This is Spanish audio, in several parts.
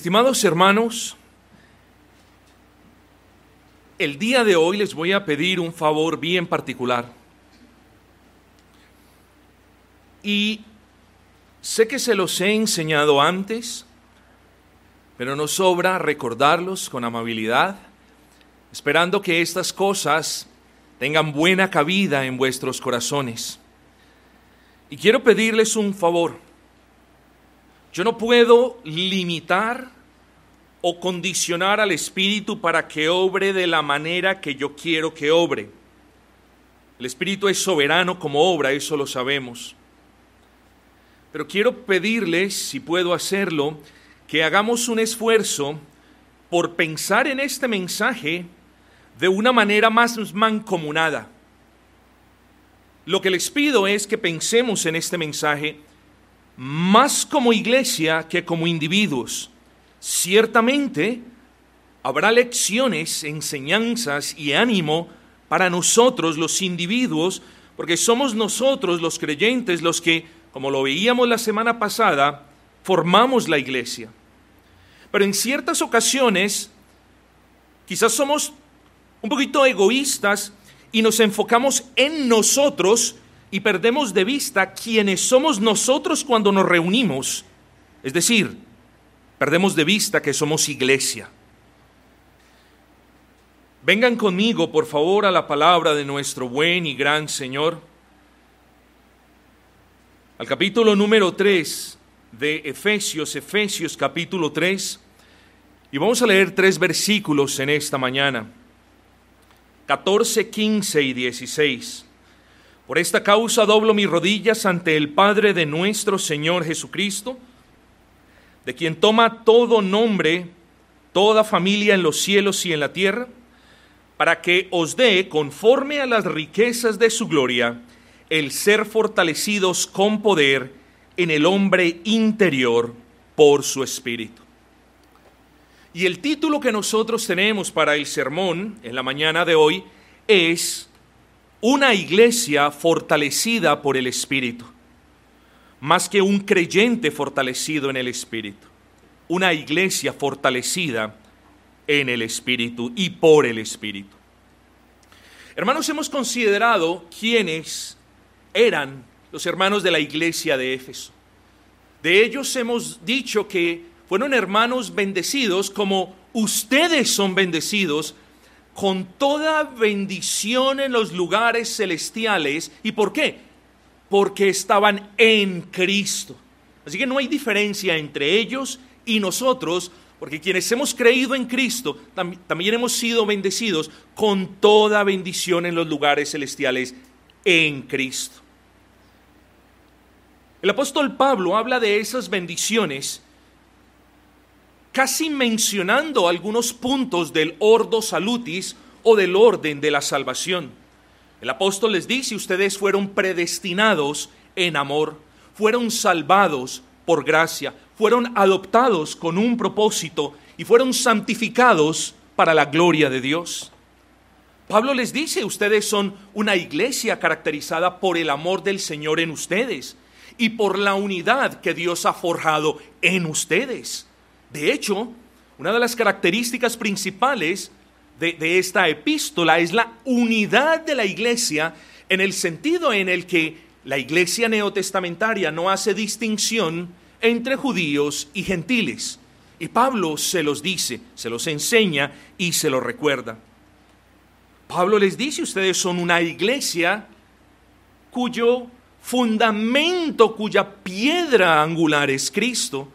Estimados hermanos, el día de hoy les voy a pedir un favor bien particular. Y sé que se los he enseñado antes, pero no sobra recordarlos con amabilidad, esperando que estas cosas tengan buena cabida en vuestros corazones. Y quiero pedirles un favor. Yo no puedo limitar o condicionar al Espíritu para que obre de la manera que yo quiero que obre. El Espíritu es soberano como obra, eso lo sabemos. Pero quiero pedirles, si puedo hacerlo, que hagamos un esfuerzo por pensar en este mensaje de una manera más mancomunada. Lo que les pido es que pensemos en este mensaje más como iglesia que como individuos. Ciertamente habrá lecciones, enseñanzas y ánimo para nosotros los individuos, porque somos nosotros los creyentes los que, como lo veíamos la semana pasada, formamos la iglesia. Pero en ciertas ocasiones, quizás somos un poquito egoístas y nos enfocamos en nosotros y perdemos de vista quiénes somos nosotros cuando nos reunimos. Es decir, perdemos de vista que somos iglesia. Vengan conmigo, por favor, a la palabra de nuestro buen y gran Señor. Al capítulo número 3 de Efesios, Efesios capítulo 3, y vamos a leer tres versículos en esta mañana. 14, 15 y 16. Por esta causa doblo mis rodillas ante el Padre de nuestro Señor Jesucristo, de quien toma todo nombre, toda familia en los cielos y en la tierra, para que os dé, conforme a las riquezas de su gloria, el ser fortalecidos con poder en el hombre interior por su espíritu. Y el título que nosotros tenemos para el sermón en la mañana de hoy es Una iglesia fortalecida por el Espíritu, más que un creyente fortalecido en el Espíritu. Una iglesia fortalecida en el Espíritu y por el Espíritu. Hermanos, hemos considerado quiénes eran los hermanos de la iglesia de Éfeso. De ellos hemos dicho que fueron hermanos bendecidos como ustedes son bendecidos con toda bendición en los lugares celestiales. ¿Y por qué? Porque estaban en Cristo. Así que no hay diferencia entre ellos y nosotros, porque quienes hemos creído en Cristo también hemos sido bendecidos con toda bendición en los lugares celestiales en Cristo. El apóstol Pablo habla de esas bendiciones casi mencionando algunos puntos del ordo salutis o del orden de la salvación. El apóstol les dice, ustedes fueron predestinados en amor, fueron salvados por gracia, fueron adoptados con un propósito y fueron santificados para la gloria de Dios. Pablo les dice, ustedes son una iglesia caracterizada por el amor del Señor en ustedes y por la unidad que Dios ha forjado en ustedes. De hecho, una de las características principales de, esta epístola es la unidad de la iglesia en el sentido en el que la iglesia neotestamentaria no hace distinción entre judíos y gentiles. Y Pablo se los dice, se los enseña y se los recuerda. Pablo les dice, ustedes son una iglesia cuyo fundamento, cuya piedra angular es Cristo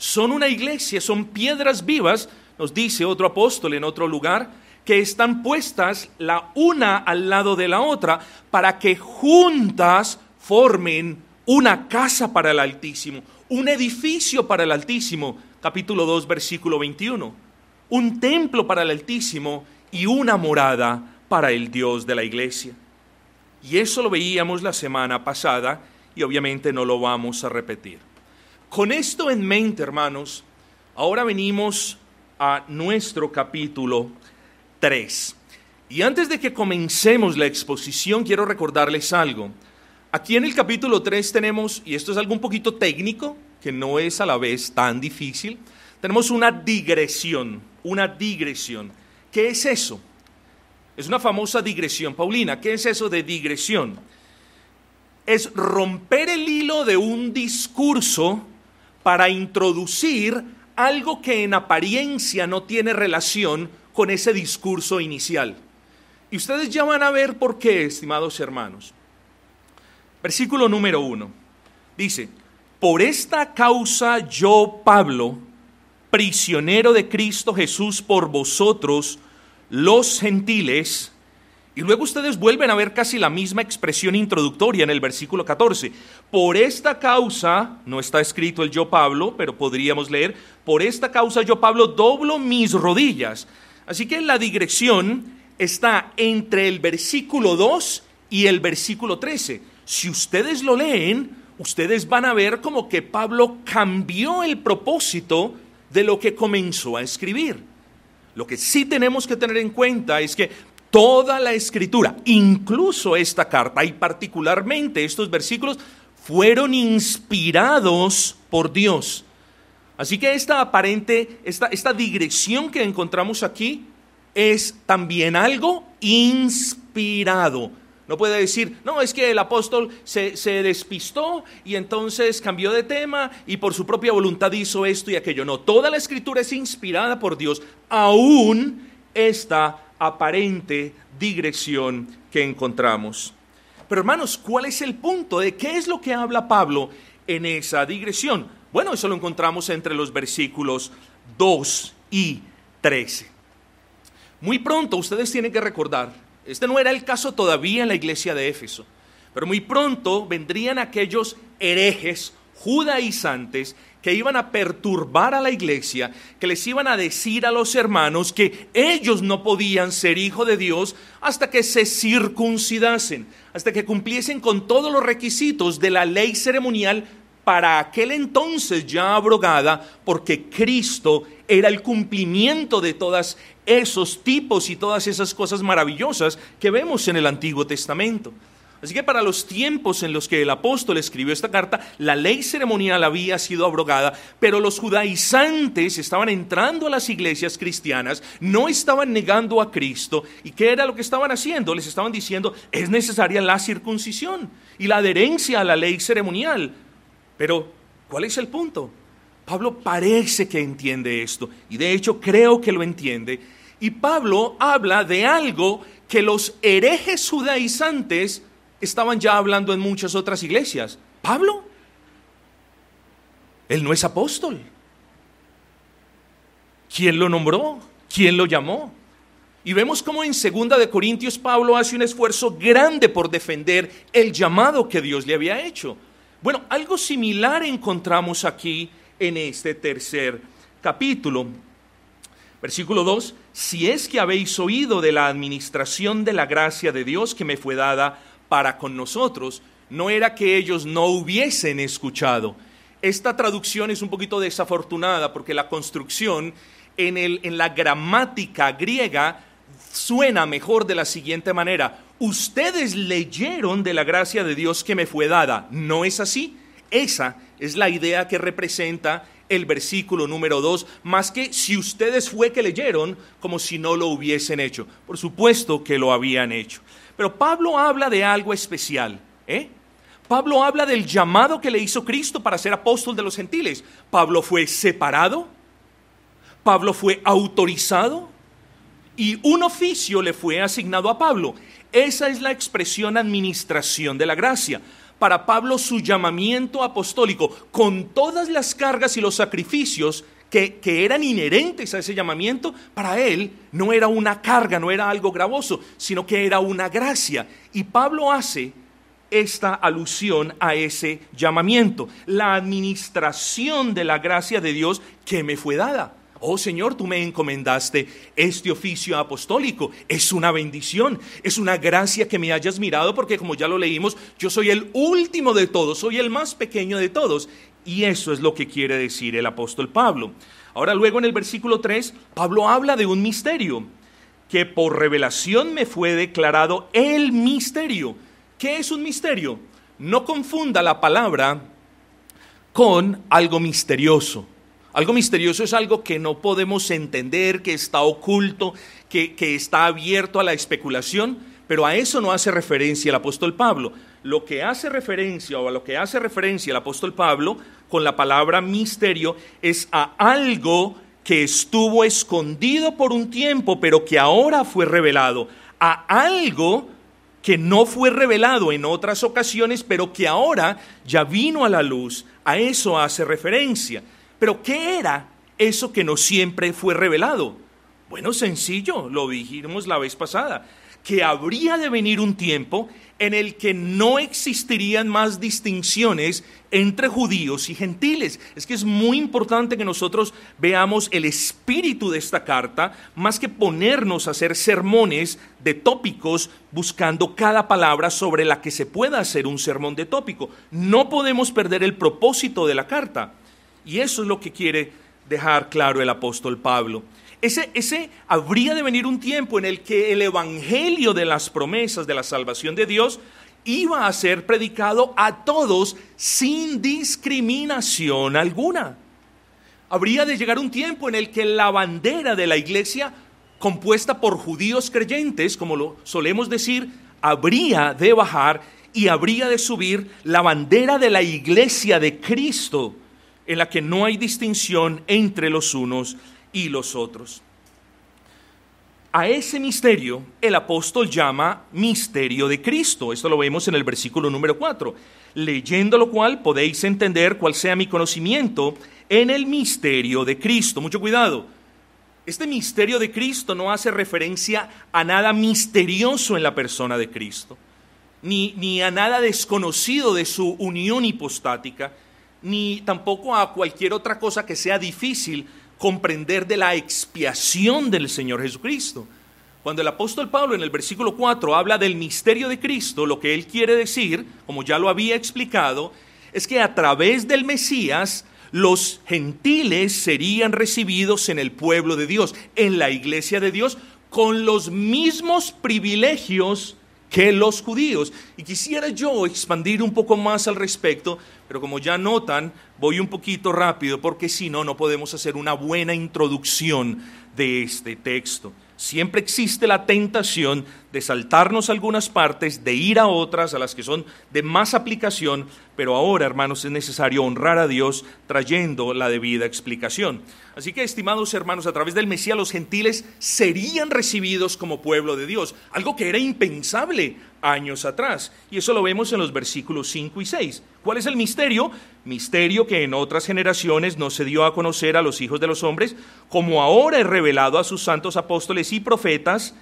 son una iglesia, son piedras vivas, nos dice otro apóstol en otro lugar, que están puestas la una al lado de la otra para que juntas formen una casa para el Altísimo, un edificio para el Altísimo, capítulo 2, versículo 21, un templo para el Altísimo y una morada para el Dios de la iglesia. Y eso lo veíamos la semana pasada y obviamente no lo vamos a repetir. Con esto en mente, hermanos, ahora venimos a nuestro capítulo 3. Y antes de que comencemos la exposición, quiero recordarles algo. Aquí en el capítulo 3 tenemos, y esto es algo un poquito técnico, que no es a la vez tan difícil, tenemos una digresión, una digresión. ¿Qué es eso? Es una famosa digresión. Paulina, ¿qué es eso de digresión? Es romper el hilo de un discurso para introducir algo que en apariencia no tiene relación con ese discurso inicial. Y ustedes ya van a ver por qué, estimados hermanos. Versículo número uno. Dice, por esta causa yo, Pablo, prisionero de Cristo Jesús por vosotros, los gentiles, y luego ustedes vuelven a ver casi la misma expresión introductoria en el versículo 14. Por esta causa, no está escrito el yo Pablo, pero podríamos leer, por esta causa yo Pablo doblo mis rodillas. Así que la digresión está entre el versículo 2 y el versículo 13. Si ustedes lo leen, ustedes van a ver como que Pablo cambió el propósito de lo que comenzó a escribir. Lo que sí tenemos que tener en cuenta es que toda la escritura, incluso esta carta y particularmente estos versículos, fueron inspirados por Dios. Así que esta aparente, esta, esta digresión que encontramos aquí es también algo inspirado. No puede decir, no, es que el apóstol se, se, despistó y entonces cambió de tema y por su propia voluntad hizo esto y aquello. No, toda la escritura es inspirada por Dios, aún esta aparente digresión que encontramos. Pero hermanos, ¿cuál es el punto de qué es lo que habla Pablo en esa digresión? Bueno, eso lo encontramos entre los versículos 2 y 13. Muy pronto ustedes tienen que recordar, este no era el caso todavía en la iglesia de Éfeso, pero muy pronto vendrían aquellos herejes judaizantes que iban a perturbar a la iglesia, que les iban a decir a los hermanos que ellos no podían ser hijo de Dios hasta que se circuncidasen, hasta que cumpliesen con todos los requisitos de la ley ceremonial para aquel entonces ya abrogada, porque Cristo era el cumplimiento de todos esos tipos y todas esas cosas maravillosas que vemos en el Antiguo Testamento. Así que para los tiempos en los que el apóstol escribió esta carta, la ley ceremonial había sido abrogada, pero los judaizantes estaban entrando a las iglesias cristianas, no estaban negando a Cristo, y ¿qué era lo que estaban haciendo? Les estaban diciendo, es necesaria la circuncisión y la adherencia a la ley ceremonial. Pero, ¿cuál es el punto? Pablo parece que entiende esto, y de hecho creo que lo entiende. Y Pablo habla de algo que los herejes judaizantes estaban ya hablando en muchas otras iglesias. Pablo, él no es apóstol. ¿Quién lo nombró? ¿Quién lo llamó? Y vemos cómo en segunda de Corintios Pablo hace un esfuerzo grande por defender el llamado que Dios le había hecho. Bueno, algo similar encontramos aquí en este tercer capítulo. Versículo 2, si es que habéis oído de la administración de la gracia de Dios que me fue dada para con nosotros, no era que ellos no hubiesen escuchado. Esta traducción es un poquito desafortunada porque la construcción en, el, en la gramática griega suena mejor de la siguiente manera. Ustedes leyeron de la gracia de Dios que me fue dada. ¿No es así? Esa es la idea que representa el versículo número 2, más que si ustedes fue que leyeron como si no lo hubiesen hecho. Por supuesto que lo habían hecho. Pero Pablo habla de algo especial. ¿eh? Pablo habla del llamado que le hizo Cristo para ser apóstol de los gentiles. Pablo fue separado. Pablo fue autorizado y un oficio le fue asignado a Pablo. Esa es la expresión administración de la gracia. Para Pablo su llamamiento apostólico, con todas las cargas y los sacrificios que, eran inherentes a ese llamamiento, para él no era una carga, no era algo gravoso, sino que era una gracia. Y Pablo hace esta alusión a ese llamamiento, la administración de la gracia de Dios que me fue dada. Oh Señor, tú me encomendaste este oficio apostólico. Es una bendición, es una gracia que me hayas mirado porque como ya lo leímos, yo soy el último de todos, soy el más pequeño de todos. Y eso es lo que quiere decir el apóstol Pablo. Ahora luego en el versículo 3, Pablo habla de un misterio, que por revelación me fue declarado el misterio. ¿Qué es un misterio? No confunda la palabra con algo misterioso Algo misterioso es algo que no podemos entender, que está oculto, que, que, está abierto a la especulación, pero a eso no hace referencia el apóstol Pablo. Lo que hace referencia o a lo que hace referencia el apóstol Pablo con la palabra misterio es a algo que estuvo escondido por un tiempo, pero que ahora fue revelado, a algo que no fue revelado en otras ocasiones, pero que ahora ya vino a la luz. A eso hace referencia. Pero ¿qué era eso que no siempre fue revelado? Bueno, sencillo, lo dijimos la vez pasada, que habría de venir un tiempo en el que no existirían más distinciones entre judíos y gentiles. Es que es muy importante que nosotros veamos el espíritu de esta carta, más que ponernos a hacer sermones de tópicos buscando cada palabra sobre la que se pueda hacer un sermón de tópico. No podemos perder el propósito de la carta. Y eso es lo que quiere dejar claro el apóstol Pablo. Ese, ese habría de venir un tiempo en el que el evangelio de las promesas de la salvación de Dios iba a ser predicado a todos sin discriminación alguna. Habría de llegar un tiempo en el que la bandera de la iglesia, compuesta por judíos creyentes, como lo solemos decir, habría de bajar y habría de subir la bandera de la iglesia de Cristo, en la que no hay distinción entre los unos y los otros. A ese misterio el apóstol llama misterio de Cristo. Esto lo vemos en el versículo número 4. Leyendo lo cual podéis entender cuál sea mi conocimiento en el misterio de Cristo. Mucho cuidado. Este misterio de Cristo no hace referencia a nada misterioso en la persona de Cristo, ni, ni a nada desconocido de su unión hipostática, ni tampoco a cualquier otra cosa que sea difícil comprender de la expiación del Señor Jesucristo. Cuando el apóstol Pablo en el versículo 4 habla del misterio de Cristo, lo que él quiere decir, como ya lo había explicado, es que a través del Mesías los gentiles serían recibidos en el pueblo de Dios, en la iglesia de Dios, con los mismos privilegios que los judíos. Y quisiera yo expandir un poco más al respecto, pero como ya notan, voy un poquito rápido porque si no, no podemos hacer una buena introducción de este texto. Siempre existe la tentación de saltarnos algunas partes, de ir a otras, a las que son de más aplicación, pero ahora, hermanos, es necesario honrar a Dios trayendo la debida explicación. Así que, estimados hermanos, a través del Mesías los gentiles serían recibidos como pueblo de Dios, algo que era impensable años atrás. Y eso lo vemos en los versículos 5 y 6. ¿Cuál es el misterio? Misterio que en otras generaciones no se dio a conocer a los hijos de los hombres, como ahora es revelado a sus santos apóstoles y profetas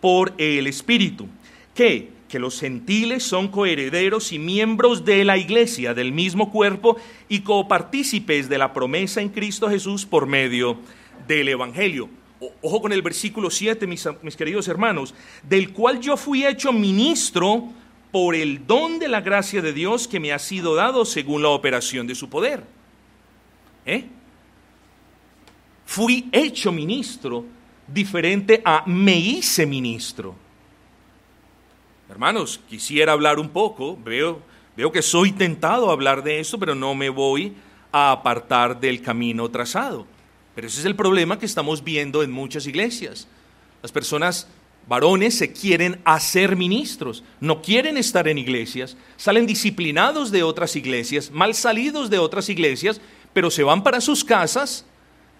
por el Espíritu. ¿Qué? Que los gentiles son coherederos y miembros de la iglesia, del mismo cuerpo, y copartícipes de la promesa en Cristo Jesús por medio del Evangelio ojo con el versículo 7, mis, mis, queridos hermanos, del cual yo fui hecho ministro por el don de la gracia de Dios que me ha sido dado según la operación de su poder. ¿Eh? Fui hecho ministro diferente a me hice ministro. Hermanos, quisiera hablar un poco, veo, veo que soy tentado a hablar de eso, pero no me voy a apartar del camino trazado. Pero ese es el problema que estamos viendo en muchas iglesias. Las personas varones se quieren hacer ministros, no quieren estar en iglesias, salen disciplinados de otras iglesias, mal salidos de otras iglesias, pero se van para sus casas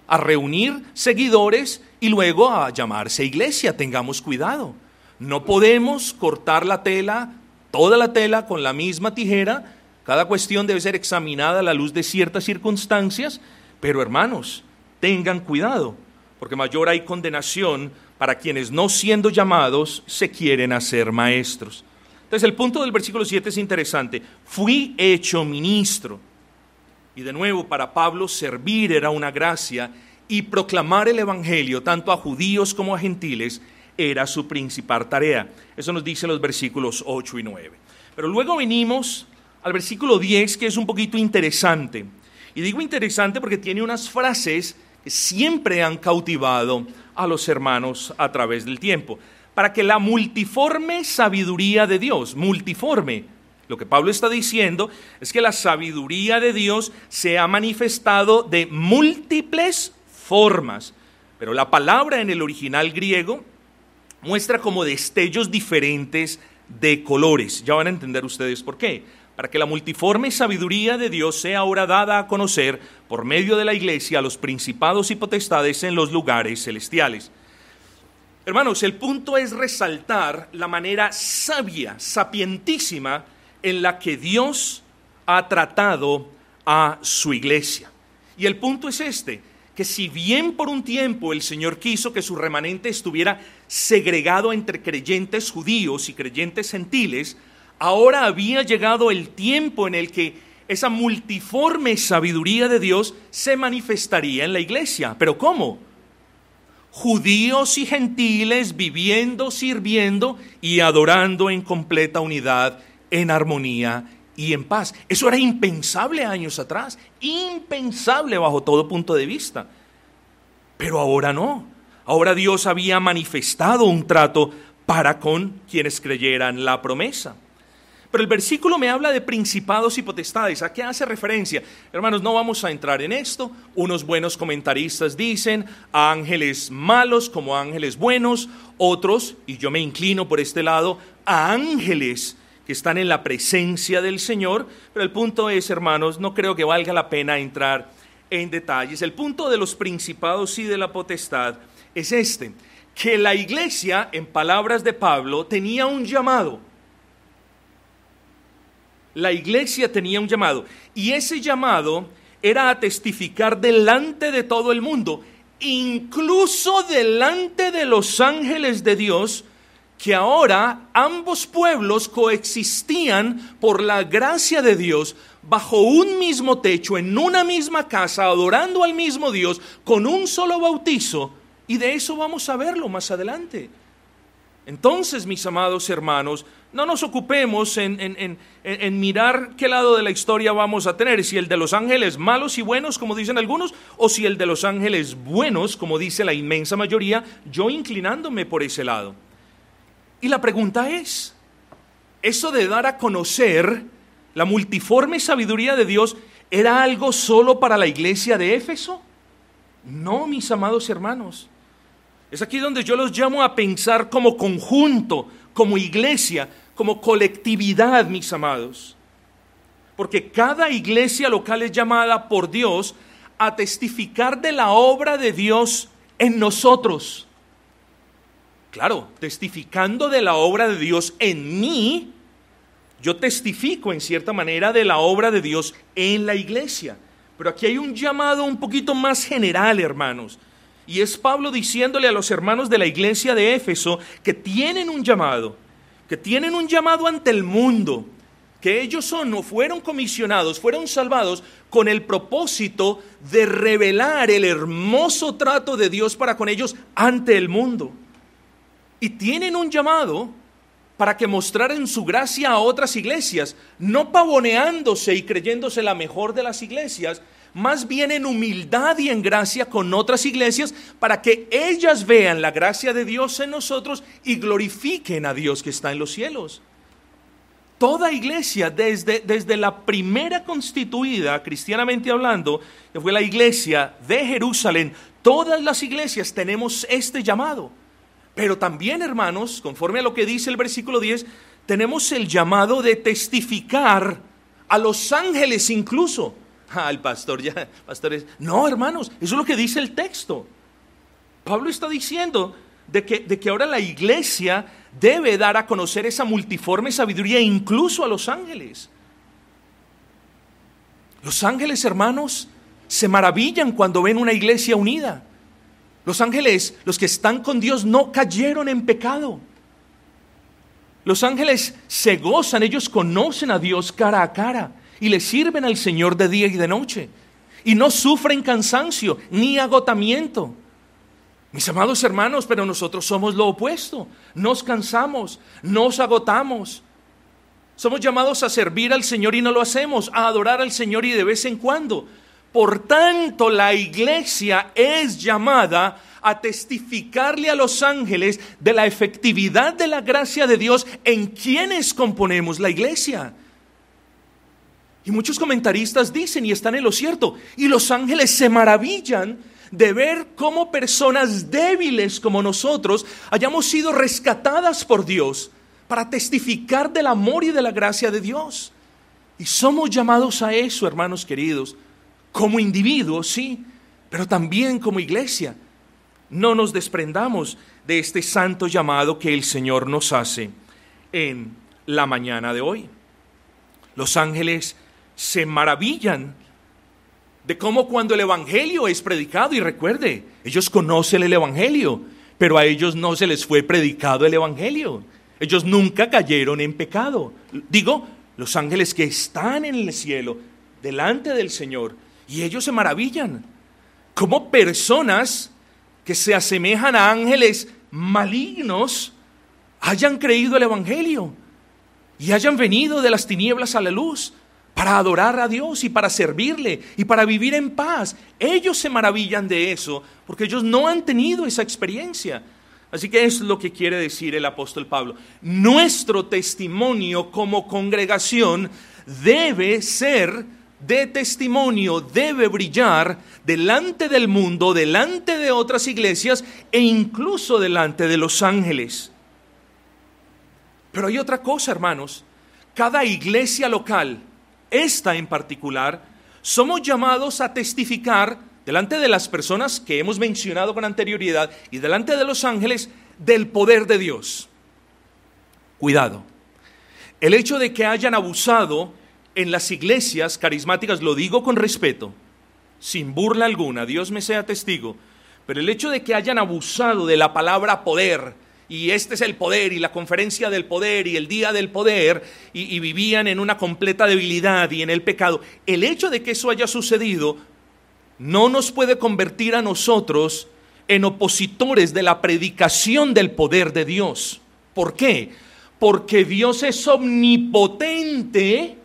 a reunir seguidores y luego a llamarse iglesia. Tengamos cuidado. No podemos cortar la tela, toda la tela con la misma tijera. Cada cuestión debe ser examinada a la luz de ciertas circunstancias. Pero hermanos, tengan cuidado, porque mayor hay condenación para quienes no siendo llamados se quieren hacer maestros. Entonces el punto del versículo 7 es interesante. Fui hecho ministro. Y de nuevo, para Pablo servir era una gracia y proclamar el Evangelio tanto a judíos como a gentiles era su principal tarea. Eso nos dice los versículos 8 y 9. Pero luego venimos al versículo 10 que es un poquito interesante. Y digo interesante porque tiene unas frases siempre han cautivado a los hermanos a través del tiempo. Para que la multiforme sabiduría de Dios, multiforme, Lo que Pablo está diciendo es que la sabiduría de Dios se ha manifestado de múltiples formas, pero la palabra en el original griego muestra como destellos diferentes de colores. Ya van a entender ustedes por qué. Para que la multiforme sabiduría de Dios sea ahora dada a conocer por medio de la iglesia a los principados y potestades en los lugares celestiales. Hermanos, el punto es resaltar la manera sabia, sapientísima, en la que Dios ha tratado a su iglesia. Y el punto es este, que si bien por un tiempo el Señor quiso que su remanente estuviera segregado entre creyentes judíos y creyentes gentiles, ahora había llegado el tiempo en el que esa multiforme sabiduría de Dios se manifestaría en la iglesia. ¿Pero cómo? Judíos y gentiles viviendo, sirviendo y adorando en completa unidad, en armonía y en paz. Eso era impensable años atrás, impensable bajo todo punto de vista. Pero ahora no. Ahora Dios había manifestado un trato para con quienes creyeran la promesa. Pero el versículo me habla de principados y potestades. ¿A qué hace referencia? Hermanos, no vamos a entrar en esto. Unos buenos comentaristas dicen ángeles malos como ángeles buenos. Otros, y yo me inclino por este lado, a ángeles que están en la presencia del Señor. Pero el punto es, hermanos, no creo que valga la pena entrar en detalles. El punto de los principados y de la potestad es este, que la iglesia, en palabras de Pablo, tenía un llamado la iglesia tenía un llamado y ese llamado era a testificar delante de todo el mundo, incluso delante de los ángeles de Dios, que ahora ambos pueblos coexistían por la gracia de Dios bajo un mismo techo, en una misma casa, adorando al mismo Dios, con un solo bautizo. Y de eso vamos a verlo más adelante. Entonces, mis amados hermanos, no nos ocupemos en, mirar qué lado de la historia vamos a tener, si el de los ángeles malos y buenos, como dicen algunos, o si el de los ángeles buenos, como dice la inmensa mayoría, yo inclinándome por ese lado. Y la pregunta es, ¿eso de dar a conocer la multiforme sabiduría de Dios era algo solo para la iglesia de Éfeso? No, mis amados hermanos. Es aquí donde yo los llamo a pensar como conjunto, como iglesia, como colectividad, mis amados. Porque cada iglesia local es llamada por Dios a testificar de la obra de Dios en nosotros. Claro, testificando de la obra de Dios en mí, yo testifico en cierta manera de la obra de Dios en la iglesia. Pero aquí hay un llamado un poquito más general, hermanos. Y es Pablo diciéndole a los hermanos de la iglesia de Éfeso que tienen un llamado que tienen un llamado ante el mundo, que ellos son o fueron comisionados, fueron salvados con el propósito de revelar el hermoso trato de Dios para con ellos ante el mundo. Y tienen un llamado para que mostraran su gracia a otras iglesias, no pavoneándose y creyéndose la mejor de las iglesias, más bien en humildad y en gracia con otras iglesias para que ellas vean la gracia de Dios en nosotros y glorifiquen a Dios que está en los cielos. Toda iglesia, desde, desde la primera constituida, cristianamente hablando, que fue la iglesia de Jerusalén, todas las iglesias tenemos este llamado. Pero también, hermanos, conforme a lo que dice el versículo 10, tenemos el llamado de testificar a los ángeles incluso al pastor ya, pastores. No, hermanos, eso es lo que dice el texto. Pablo está diciendo de que, de que ahora la iglesia debe dar a conocer esa multiforme sabiduría incluso a los ángeles. Los ángeles, hermanos, se maravillan cuando ven una iglesia unida. Los ángeles, los que están con Dios, no cayeron en pecado. Los ángeles se gozan, ellos conocen a Dios cara a cara y le sirven al Señor de día y de noche. Y no sufren cansancio ni agotamiento. Mis amados hermanos, pero nosotros somos lo opuesto. Nos cansamos, nos agotamos. Somos llamados a servir al Señor y no lo hacemos, a adorar al Señor y de vez en cuando. Por tanto, la iglesia es llamada a testificarle a los ángeles de la efectividad de la gracia de Dios en quienes componemos la iglesia. Y muchos comentaristas dicen, y están en lo cierto, y los ángeles se maravillan de ver cómo personas débiles como nosotros hayamos sido rescatadas por Dios para testificar del amor y de la gracia de Dios. Y somos llamados a eso, hermanos queridos, como individuos, sí, pero también como iglesia. No nos desprendamos de este santo llamado que el Señor nos hace en la mañana de hoy. Los ángeles se maravillan de cómo cuando el Evangelio es predicado, y recuerde, ellos conocen el Evangelio, pero a ellos no se les fue predicado el Evangelio. Ellos nunca cayeron en pecado. Digo, los ángeles que están en el cielo, delante del Señor, y ellos se maravillan. Como personas que se asemejan a ángeles malignos hayan creído el Evangelio y hayan venido de las tinieblas a la luz para adorar a Dios y para servirle y para vivir en paz. Ellos se maravillan de eso porque ellos no han tenido esa experiencia. Así que es lo que quiere decir el apóstol Pablo. Nuestro testimonio como congregación debe ser de testimonio, debe brillar delante del mundo, delante de otras iglesias e incluso delante de los ángeles. Pero hay otra cosa, hermanos. Cada iglesia local, esta en particular, somos llamados a testificar delante de las personas que hemos mencionado con anterioridad y delante de los ángeles del poder de Dios. Cuidado. El hecho de que hayan abusado en las iglesias carismáticas, lo digo con respeto, sin burla alguna, Dios me sea testigo, pero el hecho de que hayan abusado de la palabra poder, y este es el poder y la conferencia del poder y el día del poder y, vivían en una completa debilidad y en el pecado. El hecho de que eso haya sucedido no nos puede convertir a nosotros en opositores de la predicación del poder de Dios. ¿Por qué? Porque Dios es omnipotente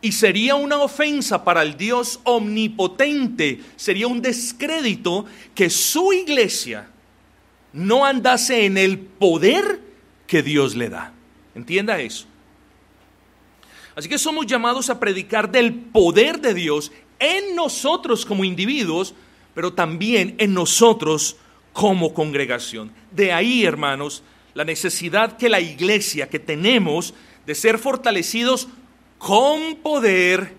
y sería una ofensa para el Dios omnipotente, sería un descrédito que su iglesia no andase en el poder que Dios le da. Entienda eso. Así que somos llamados a predicar del poder de Dios en nosotros como individuos, pero también en nosotros como congregación. De ahí, hermanos, la necesidad que la iglesia, que tenemos de ser fortalecidos con poder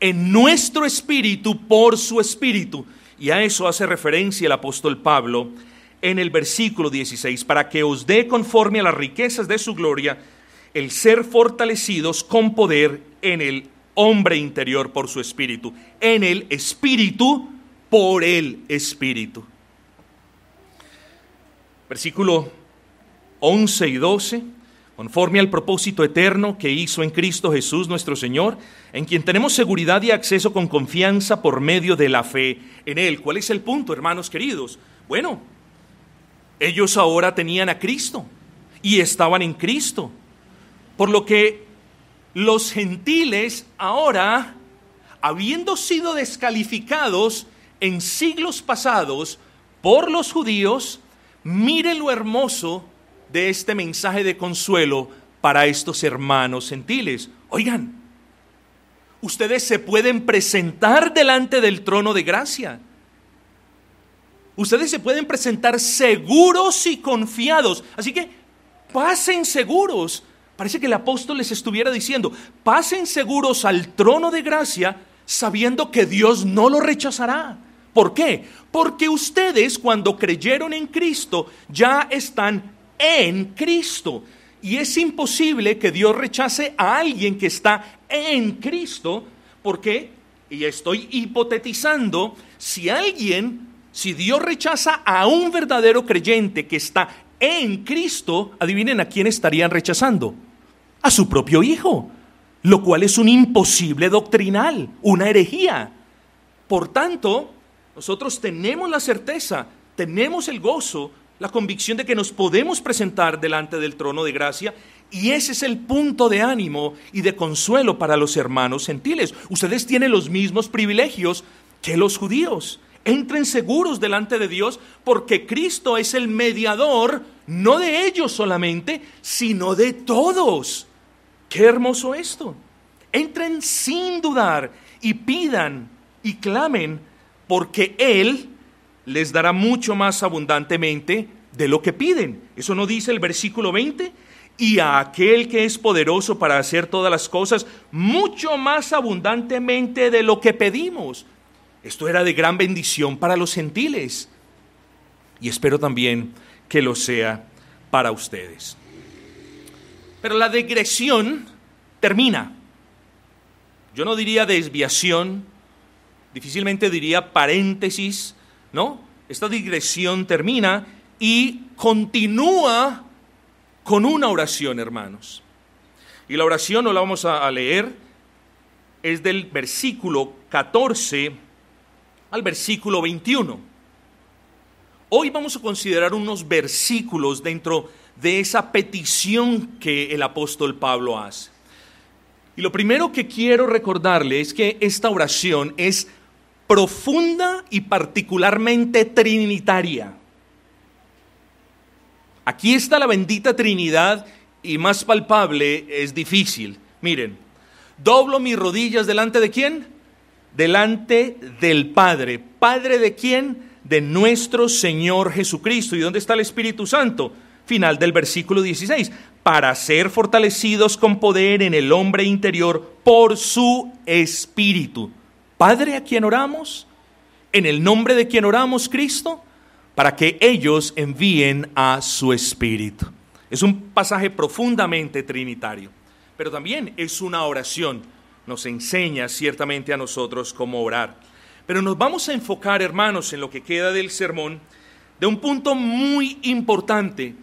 en nuestro espíritu por su espíritu. Y a eso hace referencia el apóstol Pablo en el versículo 16, para que os dé conforme a las riquezas de su gloria el ser fortalecidos con poder en el hombre interior por su espíritu, en el espíritu por el espíritu. Versículo 11 y 12, conforme al propósito eterno que hizo en Cristo Jesús nuestro Señor, en quien tenemos seguridad y acceso con confianza por medio de la fe en Él. ¿Cuál es el punto, hermanos queridos? Bueno, ellos ahora tenían a Cristo y estaban en Cristo. Por lo que los gentiles ahora, habiendo sido descalificados en siglos pasados por los judíos, miren lo hermoso de este mensaje de consuelo para estos hermanos gentiles. Oigan, ustedes se pueden presentar delante del trono de gracia ustedes se pueden presentar seguros y confiados. Así que pasen seguros. Parece que el apóstol les estuviera diciendo, pasen seguros al trono de gracia sabiendo que Dios no lo rechazará. ¿Por qué? Porque ustedes cuando creyeron en Cristo ya están en Cristo. Y es imposible que Dios rechace a alguien que está en Cristo. ¿Por qué? Y estoy hipotetizando, si alguien si Dios rechaza a un verdadero creyente que está en Cristo, adivinen a quién estarían rechazando. A su propio Hijo, lo cual es un imposible doctrinal, una herejía. Por tanto, nosotros tenemos la certeza, tenemos el gozo, la convicción de que nos podemos presentar delante del trono de gracia y ese es el punto de ánimo y de consuelo para los hermanos gentiles. Ustedes tienen los mismos privilegios que los judíos. Entren seguros delante de Dios porque Cristo es el mediador, no de ellos solamente, sino de todos. Qué hermoso esto. Entren sin dudar y pidan y clamen, porque Él les dará mucho más abundantemente de lo que piden. Eso no dice el versículo 20. Y a aquel que es poderoso para hacer todas las cosas mucho más abundantemente de lo que pedimos. Esto era de gran bendición para los gentiles. Y espero también que lo sea para ustedes. Pero la digresión termina. Yo no diría desviación, difícilmente diría paréntesis, ¿no? Esta digresión termina y continúa con una oración, hermanos. Y la oración no la vamos a, leer, es del versículo 14 al versículo 21. Hoy vamos a considerar unos versículos dentro de esa petición que el apóstol Pablo hace. Y lo primero que quiero recordarle es que esta oración es profunda y particularmente trinitaria. Aquí está la bendita Trinidad y más palpable es difícil. Miren, doblo mis rodillas delante de quién? Delante del Padre. ¿Padre de quién? De nuestro Señor Jesucristo. ¿Y dónde está el Espíritu Santo? Final del versículo 16. Para ser fortalecidos con poder en el hombre interior por su Espíritu. Padre a quien oramos, en el nombre de quien oramos, Cristo, para que ellos envíen a su Espíritu. Es un pasaje profundamente trinitario, pero también es una oración. Nos enseña ciertamente a nosotros cómo orar. Pero nos vamos a enfocar, hermanos, en lo que queda del sermón, de un punto muy importante.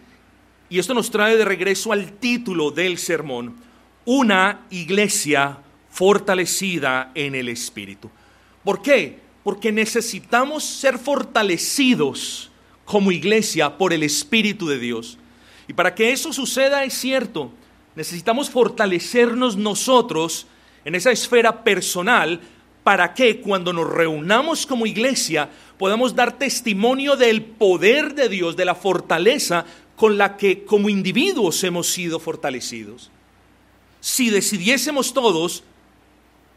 Y esto nos trae de regreso al título del sermón, una iglesia fortalecida en el Espíritu. ¿Por qué? porque necesitamos ser fortalecidos como iglesia por el Espíritu de Dios. Y para que eso suceda es cierto, necesitamos fortalecernos nosotros en esa esfera personal para que cuando nos reunamos como iglesia podamos dar testimonio del poder de Dios, de la fortaleza con la que como individuos hemos sido fortalecidos. Si decidiésemos todos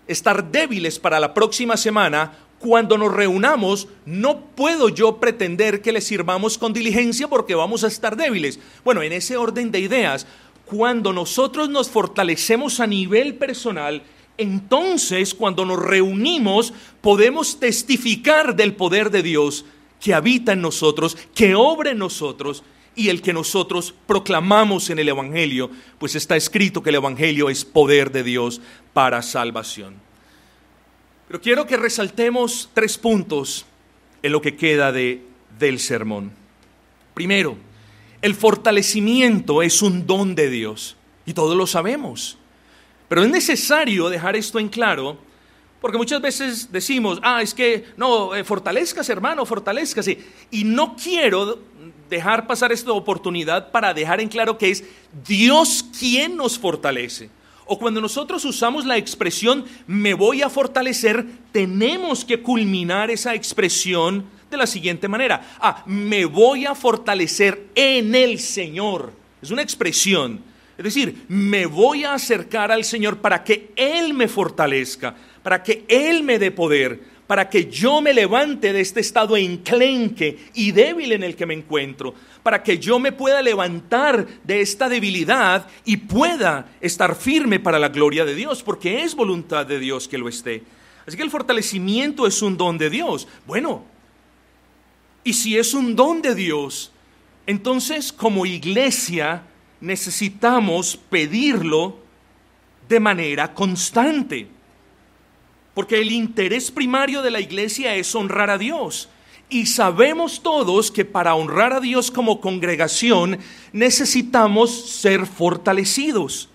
estar débiles para la próxima semana, cuando nos reunamos, no puedo yo pretender que le sirvamos con diligencia porque vamos a estar débiles. Bueno, en ese orden de ideas, cuando nosotros nos fortalecemos a nivel personal, entonces cuando nos reunimos podemos testificar del poder de Dios que habita en nosotros, que obra en nosotros y el que nosotros proclamamos en el Evangelio, pues está escrito que el Evangelio es poder de Dios para salvación. Pero quiero que resaltemos tres puntos en lo que queda de, del sermón. Primero, el fortalecimiento es un don de Dios y todos lo sabemos. Pero es necesario dejar esto en claro porque muchas veces decimos, ah, es que no, eh, fortalezcas hermano, fortalezcase. Y no quiero dejar pasar esta oportunidad para dejar en claro que es Dios quien nos fortalece. O cuando nosotros usamos la expresión me voy a fortalecer, tenemos que culminar esa expresión de la siguiente manera. Ah, me voy a fortalecer en el Señor. Es una expresión. Es decir, me voy a acercar al Señor para que Él me fortalezca, para que Él me dé poder para que yo me levante de este estado enclenque y débil en el que me encuentro, para que yo me pueda levantar de esta debilidad y pueda estar firme para la gloria de Dios, porque es voluntad de Dios que lo esté. Así que el fortalecimiento es un don de Dios. Bueno, y si es un don de Dios, entonces como iglesia necesitamos pedirlo de manera constante. Porque el interés primario de la iglesia es honrar a Dios. Y sabemos todos que para honrar a Dios como congregación necesitamos ser fortalecidos.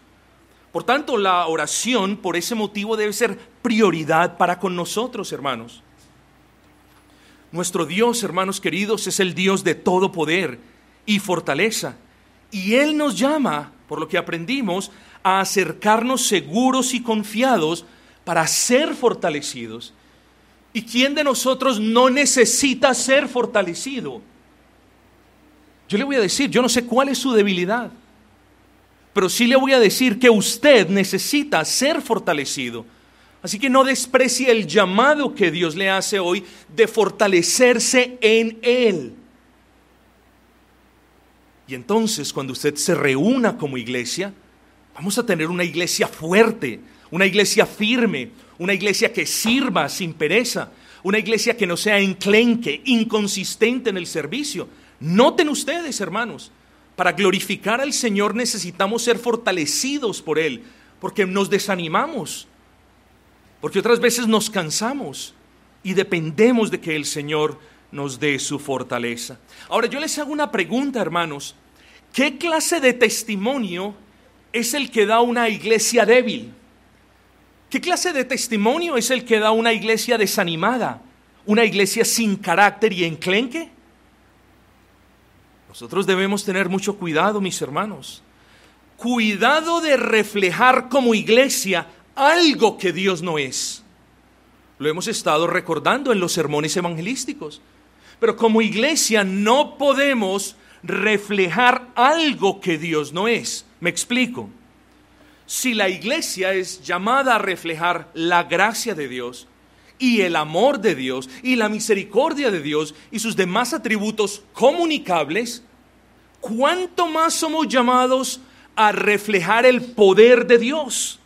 Por tanto, la oración por ese motivo debe ser prioridad para con nosotros, hermanos. Nuestro Dios, hermanos queridos, es el Dios de todo poder y fortaleza. Y Él nos llama, por lo que aprendimos, a acercarnos seguros y confiados para ser fortalecidos. ¿Y quién de nosotros no necesita ser fortalecido? Yo le voy a decir, yo no sé cuál es su debilidad, pero sí le voy a decir que usted necesita ser fortalecido. Así que no desprecie el llamado que Dios le hace hoy de fortalecerse en Él. Y entonces cuando usted se reúna como iglesia, vamos a tener una iglesia fuerte, una iglesia firme, una iglesia que sirva sin pereza, una iglesia que no sea enclenque, inconsistente en el servicio. Noten ustedes, hermanos, para glorificar al Señor necesitamos ser fortalecidos por Él, porque nos desanimamos, porque otras veces nos cansamos y dependemos de que el Señor nos dé su fortaleza. Ahora yo les hago una pregunta, hermanos. ¿Qué clase de testimonio es el que da una iglesia débil? ¿Qué clase de testimonio es el que da una iglesia desanimada? ¿Una iglesia sin carácter y enclenque? Nosotros debemos tener mucho cuidado, mis hermanos. Cuidado de reflejar como iglesia algo que Dios no es. Lo hemos estado recordando en los sermones evangelísticos. Pero como iglesia no podemos reflejar algo que Dios no es. Me explico. Si la iglesia es llamada a reflejar la gracia de Dios y el amor de Dios y la misericordia de Dios y sus demás atributos comunicables, ¿cuánto más somos llamados a reflejar el poder de Dios?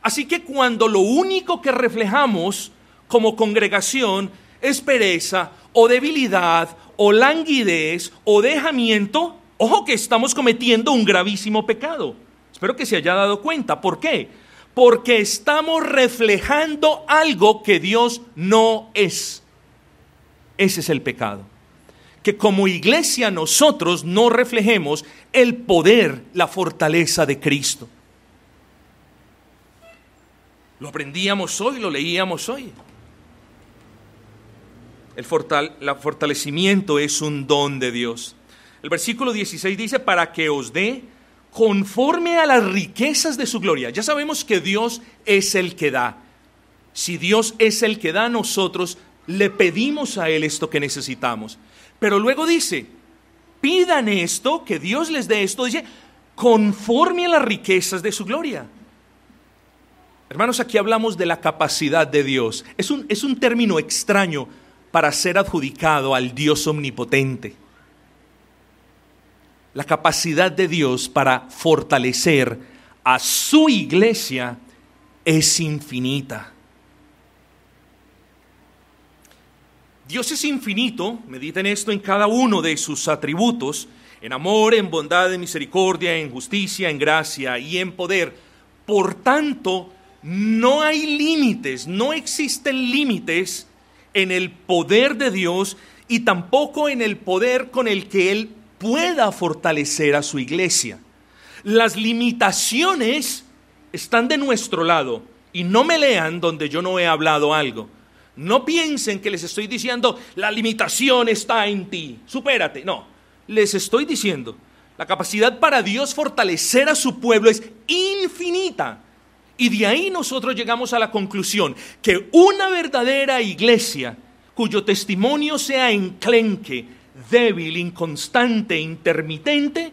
Así que cuando lo único que reflejamos como congregación es pereza o debilidad o languidez o dejamiento, ojo que estamos cometiendo un gravísimo pecado. Espero que se haya dado cuenta. ¿Por qué? Porque estamos reflejando algo que Dios no es. Ese es el pecado. Que como iglesia nosotros no reflejemos el poder, la fortaleza de Cristo. Lo aprendíamos hoy, lo leíamos hoy. El fortalecimiento es un don de Dios. El versículo 16 dice, para que os dé conforme a las riquezas de su gloria. Ya sabemos que Dios es el que da. Si Dios es el que da, nosotros le pedimos a Él esto que necesitamos. Pero luego dice, pidan esto, que Dios les dé esto, dice, conforme a las riquezas de su gloria. Hermanos, aquí hablamos de la capacidad de Dios. Es un, es un término extraño para ser adjudicado al Dios omnipotente. La capacidad de Dios para fortalecer a su iglesia es infinita. Dios es infinito, mediten esto en cada uno de sus atributos, en amor, en bondad, en misericordia, en justicia, en gracia y en poder. Por tanto, no hay límites, no existen límites en el poder de Dios y tampoco en el poder con el que Él pueda fortalecer a su iglesia. Las limitaciones están de nuestro lado y no me lean donde yo no he hablado algo. No piensen que les estoy diciendo la limitación está en ti, supérate. No, les estoy diciendo la capacidad para Dios fortalecer a su pueblo es infinita. Y de ahí nosotros llegamos a la conclusión que una verdadera iglesia cuyo testimonio sea enclenque, débil, inconstante, intermitente,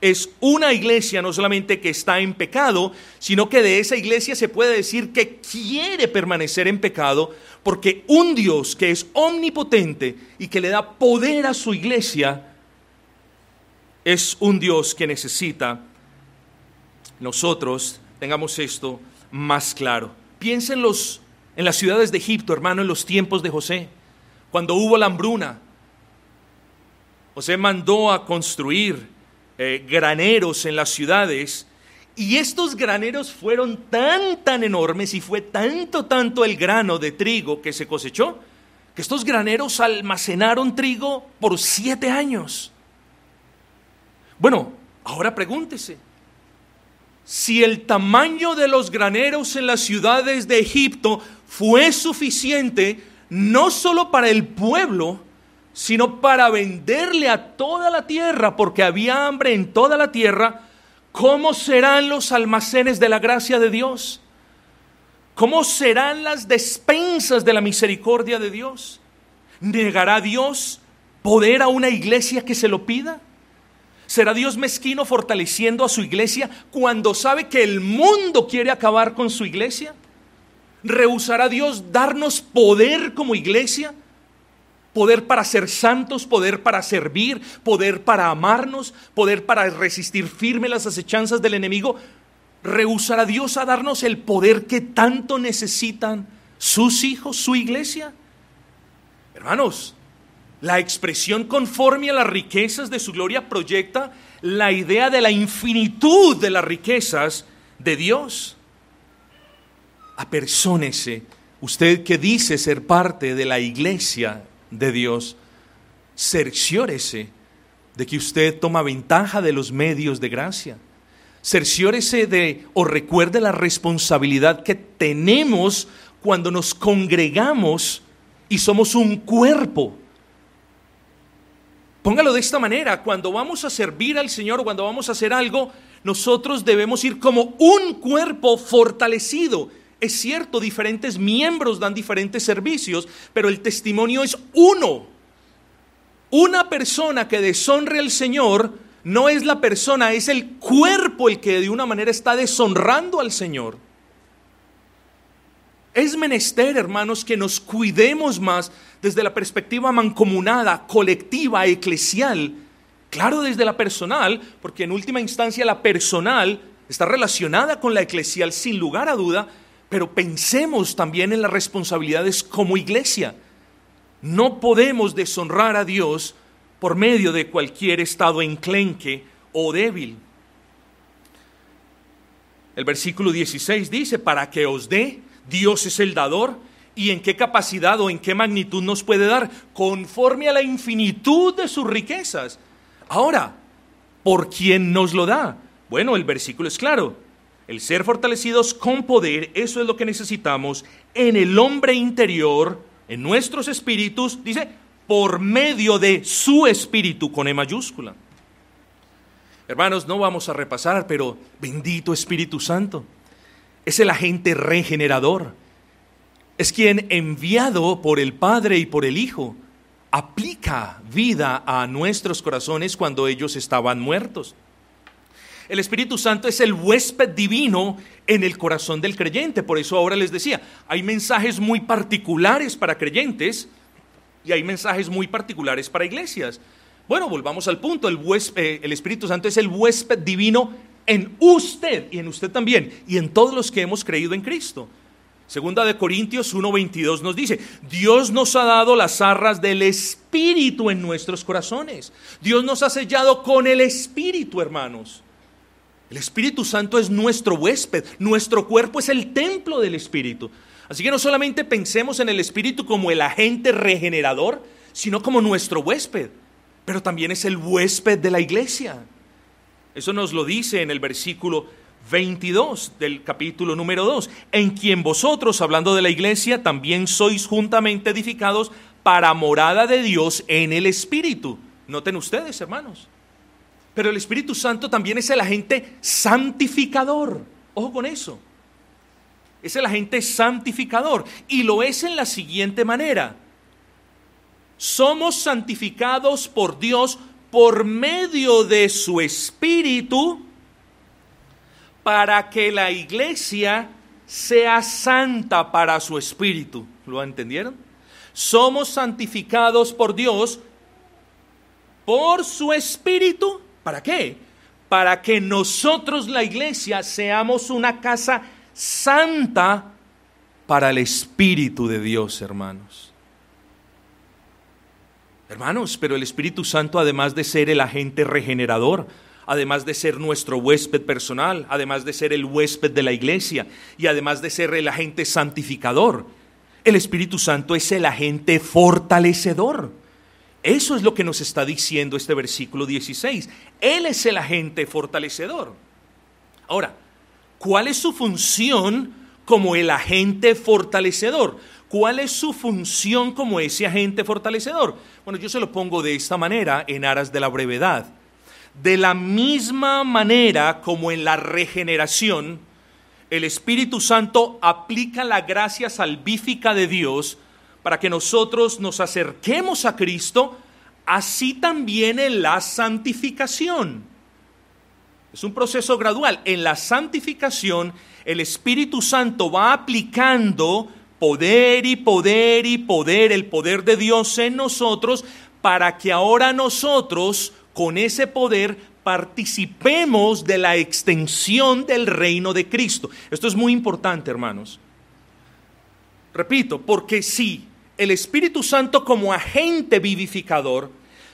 es una iglesia no solamente que está en pecado, sino que de esa iglesia se puede decir que quiere permanecer en pecado, porque un Dios que es omnipotente y que le da poder a su iglesia, es un Dios que necesita nosotros tengamos esto más claro. Piensen los, en las ciudades de Egipto, hermano, en los tiempos de José, cuando hubo la hambruna. José mandó a construir eh, graneros en las ciudades y estos graneros fueron tan, tan enormes y fue tanto, tanto el grano de trigo que se cosechó, que estos graneros almacenaron trigo por siete años. Bueno, ahora pregúntese, si el tamaño de los graneros en las ciudades de Egipto fue suficiente no solo para el pueblo, sino para venderle a toda la tierra, porque había hambre en toda la tierra, ¿cómo serán los almacenes de la gracia de Dios? ¿Cómo serán las despensas de la misericordia de Dios? ¿Negará Dios poder a una iglesia que se lo pida? ¿Será Dios mezquino fortaleciendo a su iglesia cuando sabe que el mundo quiere acabar con su iglesia? ¿Rehusará Dios darnos poder como iglesia? Poder para ser santos, poder para servir, poder para amarnos, poder para resistir firme las acechanzas del enemigo. ¿Rehusará Dios a darnos el poder que tanto necesitan sus hijos, su iglesia? Hermanos, la expresión conforme a las riquezas de su gloria proyecta la idea de la infinitud de las riquezas de Dios. Apersónese, usted que dice ser parte de la iglesia de Dios, cerciórese de que usted toma ventaja de los medios de gracia. Cerciórese de o recuerde la responsabilidad que tenemos cuando nos congregamos y somos un cuerpo Póngalo de esta manera, cuando vamos a servir al Señor, cuando vamos a hacer algo, nosotros debemos ir como un cuerpo fortalecido. Es cierto, diferentes miembros dan diferentes servicios, pero el testimonio es uno. Una persona que deshonre al Señor no es la persona, es el cuerpo el que de una manera está deshonrando al Señor. Es menester, hermanos, que nos cuidemos más desde la perspectiva mancomunada, colectiva, eclesial. Claro, desde la personal, porque en última instancia la personal está relacionada con la eclesial sin lugar a duda, pero pensemos también en las responsabilidades como iglesia. No podemos deshonrar a Dios por medio de cualquier estado enclenque o débil. El versículo 16 dice, para que os dé Dios es el dador y en qué capacidad o en qué magnitud nos puede dar, conforme a la infinitud de sus riquezas. Ahora, ¿por quién nos lo da? Bueno, el versículo es claro. El ser fortalecidos con poder, eso es lo que necesitamos en el hombre interior, en nuestros espíritus, dice, por medio de su espíritu con E mayúscula. Hermanos, no vamos a repasar, pero bendito Espíritu Santo es el agente regenerador. Es quien, enviado por el Padre y por el Hijo, aplica vida a nuestros corazones cuando ellos estaban muertos. El Espíritu Santo es el huésped divino en el corazón del creyente. Por eso ahora les decía, hay mensajes muy particulares para creyentes y hay mensajes muy particulares para iglesias. Bueno, volvamos al punto. El, huésped, el Espíritu Santo es el huésped divino en usted y en usted también y en todos los que hemos creído en Cristo. Segunda de Corintios 1:22 nos dice, Dios nos ha dado las arras del Espíritu en nuestros corazones. Dios nos ha sellado con el Espíritu, hermanos. El Espíritu Santo es nuestro huésped, nuestro cuerpo es el templo del Espíritu. Así que no solamente pensemos en el Espíritu como el agente regenerador, sino como nuestro huésped, pero también es el huésped de la iglesia. Eso nos lo dice en el versículo 22 del capítulo número 2, en quien vosotros, hablando de la iglesia, también sois juntamente edificados para morada de Dios en el Espíritu. Noten ustedes, hermanos. Pero el Espíritu Santo también es el agente santificador. Ojo con eso. Es el agente santificador. Y lo es en la siguiente manera. Somos santificados por Dios por medio de su espíritu para que la iglesia sea santa para su espíritu. ¿Lo entendieron? Somos santificados por Dios por su espíritu. ¿Para qué? Para que nosotros, la iglesia, seamos una casa santa para el Espíritu de Dios, hermanos. Hermanos, pero el Espíritu Santo, además de ser el agente regenerador, además de ser nuestro huésped personal, además de ser el huésped de la iglesia y además de ser el agente santificador, el Espíritu Santo es el agente fortalecedor. Eso es lo que nos está diciendo este versículo 16. Él es el agente fortalecedor. Ahora, ¿cuál es su función como el agente fortalecedor? ¿Cuál es su función como ese agente fortalecedor? Bueno, yo se lo pongo de esta manera en aras de la brevedad. De la misma manera como en la regeneración, el Espíritu Santo aplica la gracia salvífica de Dios para que nosotros nos acerquemos a Cristo así también en la santificación. Es un proceso gradual. En la santificación, el Espíritu Santo va aplicando poder y poder y poder, el poder de Dios en nosotros, para que ahora nosotros, con ese poder, participemos de la extensión del reino de Cristo. Esto es muy importante, hermanos. Repito, porque si el Espíritu Santo como agente vivificador,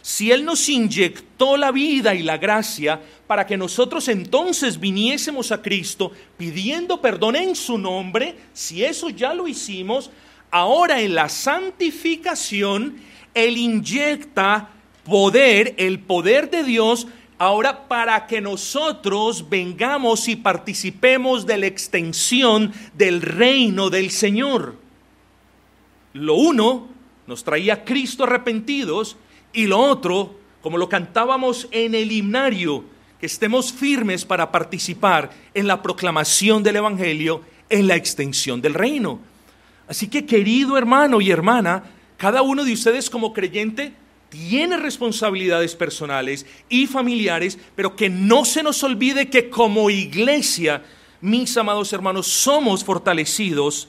si Él nos inyectó la vida y la gracia para que nosotros entonces viniésemos a Cristo pidiendo perdón en su nombre, si eso ya lo hicimos, ahora en la santificación Él inyecta poder, el poder de Dios, ahora para que nosotros vengamos y participemos de la extensión del reino del Señor. Lo uno nos traía Cristo arrepentidos y lo otro, como lo cantábamos en el himnario, que estemos firmes para participar en la proclamación del Evangelio, en la extensión del reino. Así que querido hermano y hermana, cada uno de ustedes como creyente tiene responsabilidades personales y familiares, pero que no se nos olvide que como iglesia, mis amados hermanos, somos fortalecidos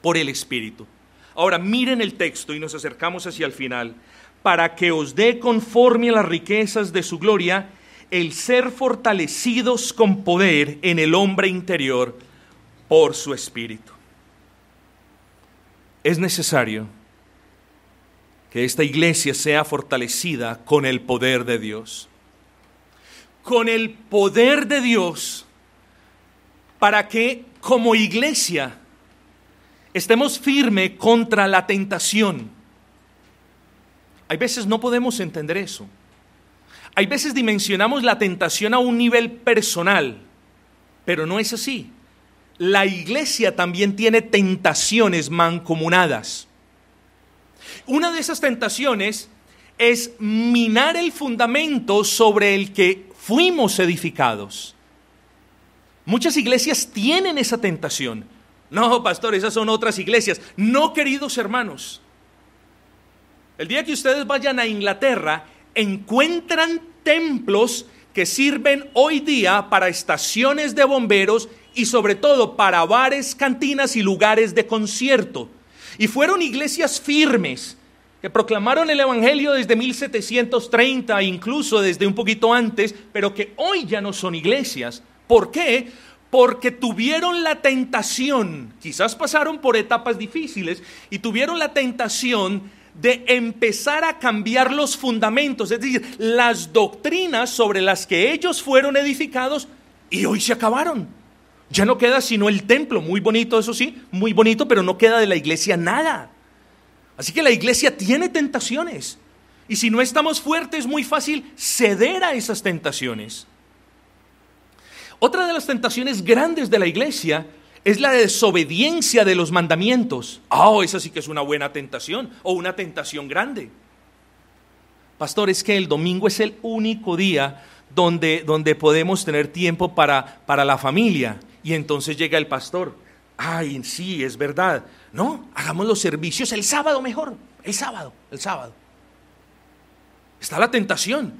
por el Espíritu. Ahora miren el texto y nos acercamos hacia el final para que os dé conforme a las riquezas de su gloria el ser fortalecidos con poder en el hombre interior por su espíritu. Es necesario que esta iglesia sea fortalecida con el poder de Dios. Con el poder de Dios para que como iglesia estemos firme contra la tentación hay veces no podemos entender eso. Hay veces dimensionamos la tentación a un nivel personal, pero no es así. La iglesia también tiene tentaciones mancomunadas. Una de esas tentaciones es minar el fundamento sobre el que fuimos edificados. Muchas iglesias tienen esa tentación. No, pastor, esas son otras iglesias. No, queridos hermanos. El día que ustedes vayan a Inglaterra, encuentran templos que sirven hoy día para estaciones de bomberos y sobre todo para bares, cantinas y lugares de concierto. Y fueron iglesias firmes que proclamaron el Evangelio desde 1730, incluso desde un poquito antes, pero que hoy ya no son iglesias. ¿Por qué? Porque tuvieron la tentación, quizás pasaron por etapas difíciles, y tuvieron la tentación de empezar a cambiar los fundamentos, es decir, las doctrinas sobre las que ellos fueron edificados y hoy se acabaron. Ya no queda sino el templo, muy bonito, eso sí, muy bonito, pero no queda de la iglesia nada. Así que la iglesia tiene tentaciones. Y si no estamos fuertes, es muy fácil ceder a esas tentaciones. Otra de las tentaciones grandes de la iglesia es la desobediencia de los mandamientos. Oh, esa sí que es una buena tentación o una tentación grande. Pastor, es que el domingo es el único día donde, donde podemos tener tiempo para, para la familia. Y entonces llega el pastor. Ay, sí, es verdad. No, hagamos los servicios el sábado mejor. El sábado, el sábado. Está la tentación.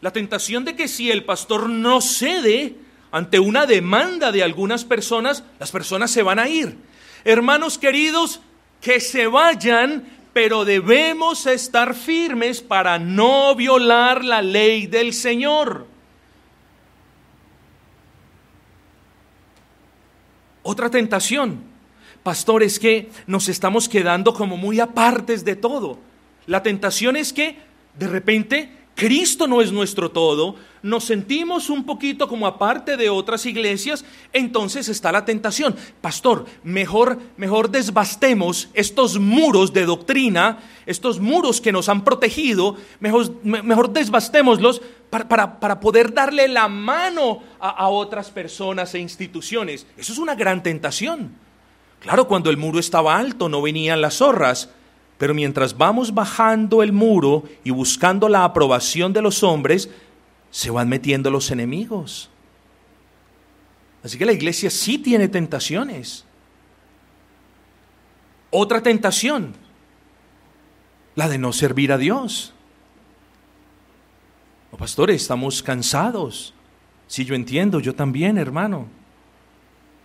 La tentación de que si el pastor no cede, ante una demanda de algunas personas, las personas se van a ir. Hermanos queridos, que se vayan, pero debemos estar firmes para no violar la ley del Señor. Otra tentación, pastor, es que nos estamos quedando como muy apartes de todo. La tentación es que de repente Cristo no es nuestro todo, nos sentimos un poquito como aparte de otras iglesias, entonces está la tentación. Pastor, mejor, mejor desbastemos estos muros de doctrina, estos muros que nos han protegido, mejor, mejor desbastémoslos para, para, poder darle la mano a, a otras personas e instituciones. Eso es una gran tentación. Claro, cuando el muro estaba alto no venían las zorras pero mientras vamos bajando el muro y buscando la aprobación de los hombres, se van metiendo los enemigos. Así que la iglesia sí tiene tentaciones. Otra tentación, la de no servir a Dios. Oh, pastores, estamos cansados. Sí, yo entiendo, yo también, hermano.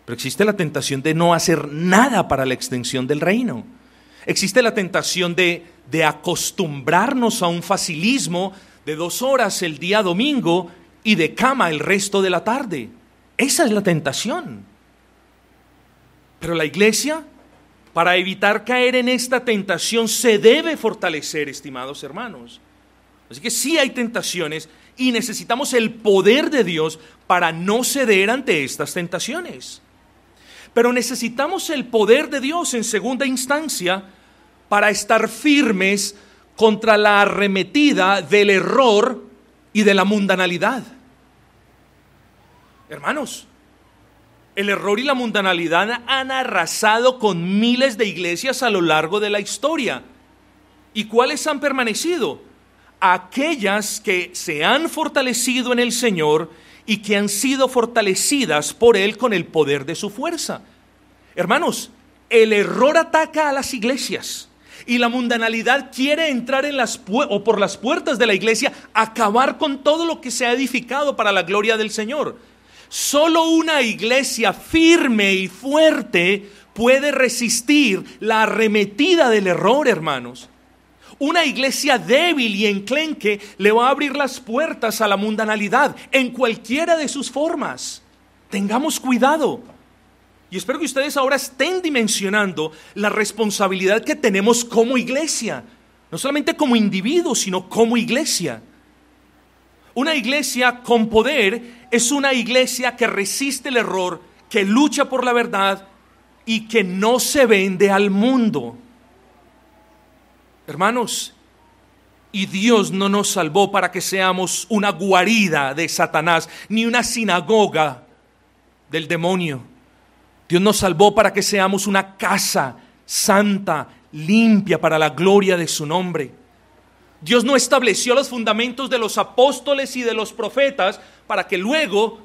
Pero existe la tentación de no hacer nada para la extensión del reino. Existe la tentación de, de acostumbrarnos a un facilismo de dos horas el día domingo y de cama el resto de la tarde. Esa es la tentación. Pero la iglesia, para evitar caer en esta tentación, se debe fortalecer, estimados hermanos. Así que sí hay tentaciones y necesitamos el poder de Dios para no ceder ante estas tentaciones. Pero necesitamos el poder de Dios en segunda instancia para estar firmes contra la arremetida del error y de la mundanalidad. Hermanos, el error y la mundanalidad han arrasado con miles de iglesias a lo largo de la historia. ¿Y cuáles han permanecido? Aquellas que se han fortalecido en el Señor y que han sido fortalecidas por Él con el poder de su fuerza. Hermanos, el error ataca a las iglesias y la mundanalidad quiere entrar en las o por las puertas de la iglesia, acabar con todo lo que se ha edificado para la gloria del Señor. Solo una iglesia firme y fuerte puede resistir la arremetida del error, hermanos. Una iglesia débil y enclenque le va a abrir las puertas a la mundanalidad en cualquiera de sus formas. Tengamos cuidado. Y espero que ustedes ahora estén dimensionando la responsabilidad que tenemos como iglesia. No solamente como individuos, sino como iglesia. Una iglesia con poder es una iglesia que resiste el error, que lucha por la verdad y que no se vende al mundo. Hermanos, y Dios no nos salvó para que seamos una guarida de Satanás, ni una sinagoga del demonio. Dios nos salvó para que seamos una casa santa, limpia para la gloria de su nombre. Dios no estableció los fundamentos de los apóstoles y de los profetas para que luego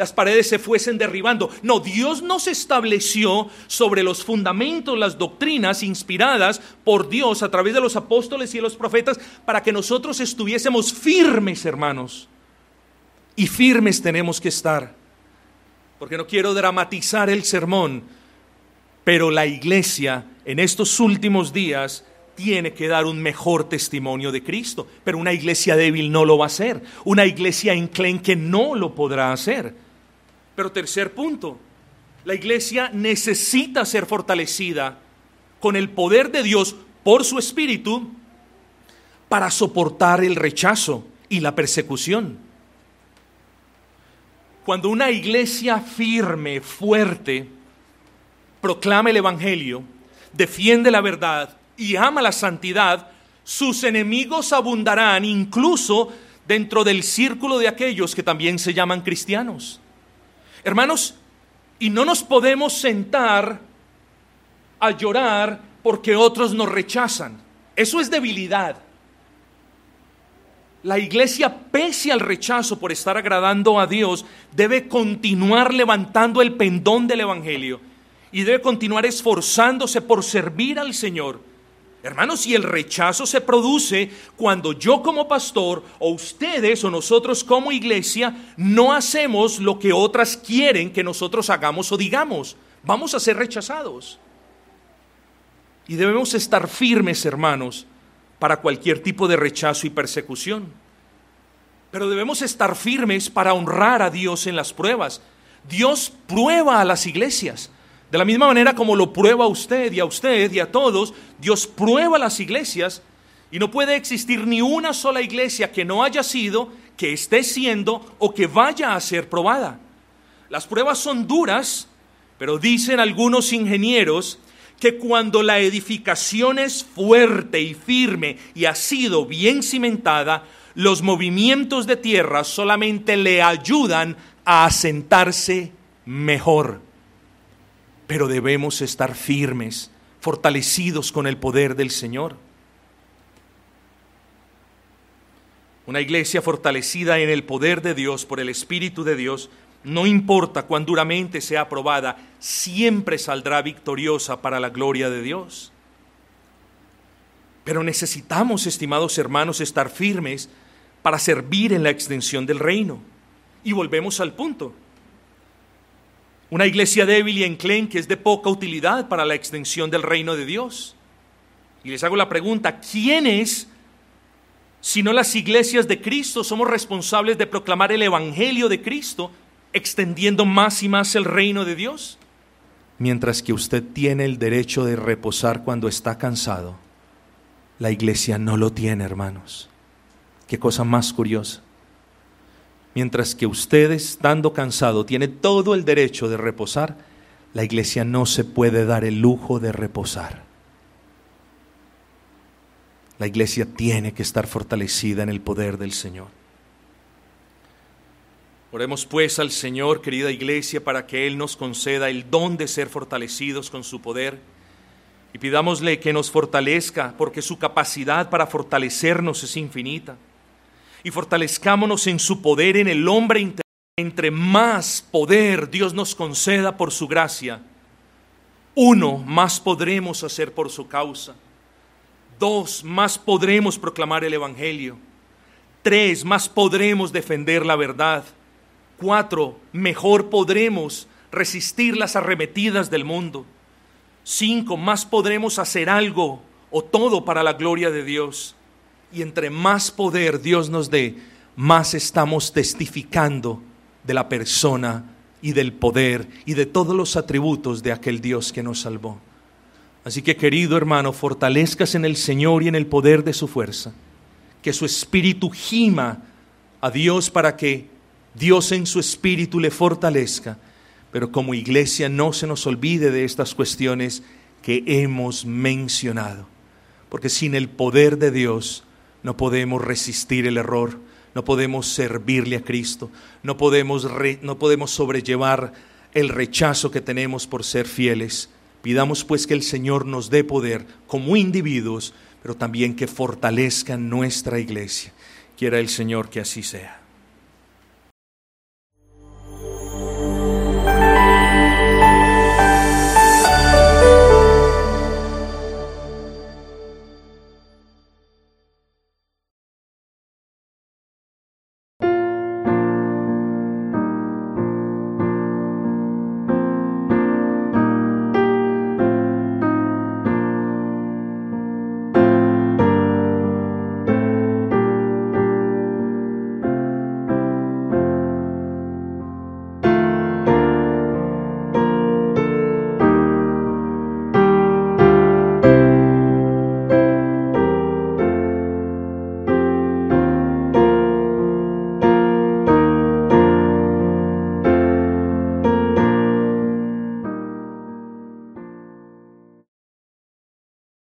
las paredes se fuesen derribando. No, Dios nos estableció sobre los fundamentos, las doctrinas inspiradas por Dios a través de los apóstoles y de los profetas para que nosotros estuviésemos firmes, hermanos. Y firmes tenemos que estar. Porque no quiero dramatizar el sermón, pero la iglesia en estos últimos días tiene que dar un mejor testimonio de Cristo. Pero una iglesia débil no lo va a hacer. Una iglesia enclenque no lo podrá hacer. Pero tercer punto, la iglesia necesita ser fortalecida con el poder de Dios por su espíritu para soportar el rechazo y la persecución. Cuando una iglesia firme, fuerte, proclama el Evangelio, defiende la verdad, y ama la santidad, sus enemigos abundarán incluso dentro del círculo de aquellos que también se llaman cristianos. Hermanos, y no nos podemos sentar a llorar porque otros nos rechazan. Eso es debilidad. La iglesia, pese al rechazo por estar agradando a Dios, debe continuar levantando el pendón del Evangelio y debe continuar esforzándose por servir al Señor Hermanos, si el rechazo se produce cuando yo como pastor o ustedes o nosotros como iglesia no hacemos lo que otras quieren que nosotros hagamos o digamos, vamos a ser rechazados. Y debemos estar firmes, hermanos, para cualquier tipo de rechazo y persecución. Pero debemos estar firmes para honrar a Dios en las pruebas. Dios prueba a las iglesias. De la misma manera como lo prueba a usted y a usted y a todos, Dios prueba las iglesias y no puede existir ni una sola iglesia que no haya sido, que esté siendo o que vaya a ser probada. Las pruebas son duras, pero dicen algunos ingenieros que cuando la edificación es fuerte y firme y ha sido bien cimentada, los movimientos de tierra solamente le ayudan a asentarse mejor pero debemos estar firmes, fortalecidos con el poder del Señor. Una iglesia fortalecida en el poder de Dios, por el Espíritu de Dios, no importa cuán duramente sea aprobada, siempre saldrá victoriosa para la gloria de Dios. Pero necesitamos, estimados hermanos, estar firmes para servir en la extensión del reino. Y volvemos al punto. Una iglesia débil y enclenque es de poca utilidad para la extensión del reino de Dios. Y les hago la pregunta, ¿quiénes, si no las iglesias de Cristo, somos responsables de proclamar el Evangelio de Cristo, extendiendo más y más el reino de Dios? Mientras que usted tiene el derecho de reposar cuando está cansado, la iglesia no lo tiene, hermanos. Qué cosa más curiosa. Mientras que usted, estando cansado, tiene todo el derecho de reposar, la iglesia no se puede dar el lujo de reposar. La iglesia tiene que estar fortalecida en el poder del Señor. Oremos pues al Señor, querida iglesia, para que Él nos conceda el don de ser fortalecidos con su poder y pidámosle que nos fortalezca, porque su capacidad para fortalecernos es infinita. Y fortalezcámonos en su poder en el hombre Entre más poder Dios nos conceda por su gracia, uno, más podremos hacer por su causa. Dos, más podremos proclamar el Evangelio. Tres, más podremos defender la verdad. Cuatro, mejor podremos resistir las arremetidas del mundo. Cinco, más podremos hacer algo o todo para la gloria de Dios. Y entre más poder Dios nos dé, más estamos testificando de la persona y del poder y de todos los atributos de aquel Dios que nos salvó. Así que querido hermano, fortalezcas en el Señor y en el poder de su fuerza. Que su espíritu gima a Dios para que Dios en su espíritu le fortalezca. Pero como iglesia no se nos olvide de estas cuestiones que hemos mencionado. Porque sin el poder de Dios no podemos resistir el error, no podemos servirle a Cristo, no podemos, no podemos sobrellevar el rechazo que tenemos por ser fieles Pidamos pues que el Señor nos dé poder como individuos, pero también que fortalezca nuestra iglesia. Quiera el Señor que así sea.